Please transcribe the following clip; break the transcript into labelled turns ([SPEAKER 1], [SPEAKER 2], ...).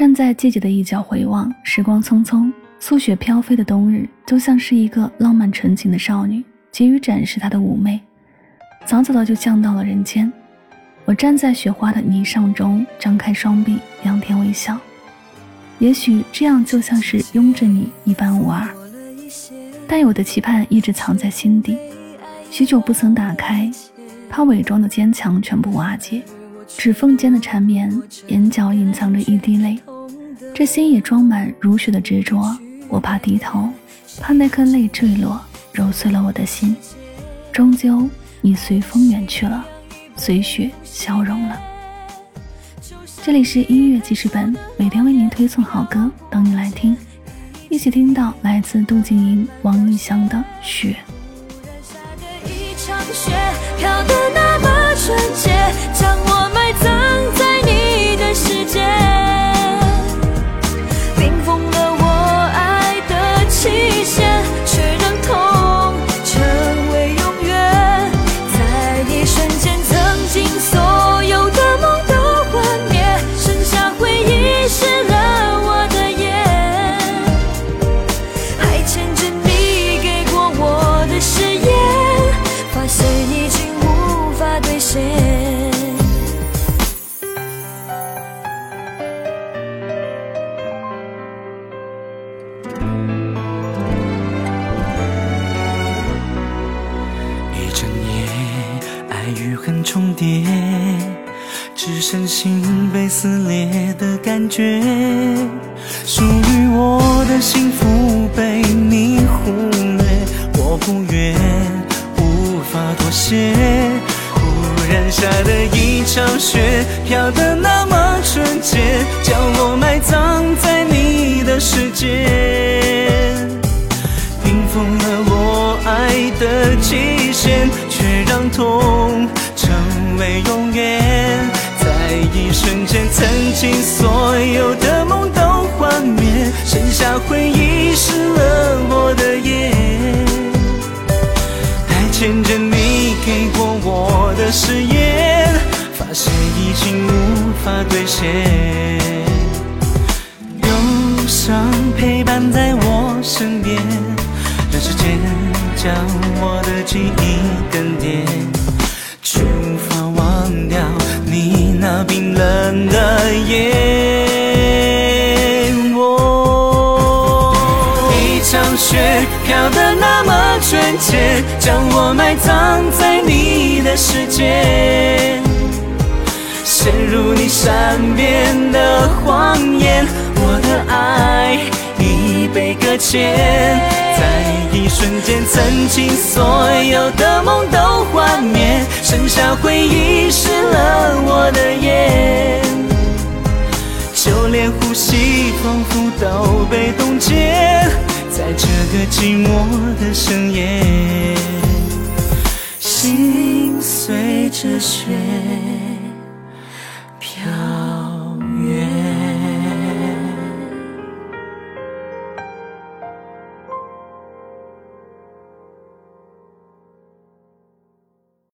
[SPEAKER 1] 站在季节的一角回望，时光匆匆，素雪飘飞的冬日，就像是一个浪漫纯情的少女，急于展示她的妩媚，早早的就降到了人间。我站在雪花的泥上中，张开双臂，仰天微笑。也许这样就像是拥着你一般无二，但有的期盼一直藏在心底，许久不曾打开，怕伪装的坚强全部瓦解。指缝间的缠绵，眼角隐藏着一滴泪，这心也装满如雪的执着。我怕低头，怕那颗泪坠落，揉碎了我的心。终究，你随风远去了，随雪消融了。这里是音乐记事本，每天为您推送好歌，等你来听。一起听到来自杜静莹、王奕翔的《雪》。
[SPEAKER 2] 重叠，只剩心被撕裂的感觉。属于我的幸福被你忽略，我不愿，无法妥协。忽然下的一场雪，飘得那么纯洁，将我埋葬在你的世界，冰封了我爱的期限。却让痛成为永远，在一瞬间，曾经所有的梦都幻灭，剩下回忆湿了我的眼，还牵着你给过我的誓言，发现已经无法兑现。忧伤陪伴在我身边，让时间将我的记忆更迭。你那冰冷的夜，一场雪飘得那么纯洁，将我埋葬在你的世界，陷入你善变的谎言，我的爱已被搁浅，在一瞬间，曾经所有的梦都幻灭，剩下回忆湿了仿佛都被冻结，在这个寂寞的深夜，心随着雪。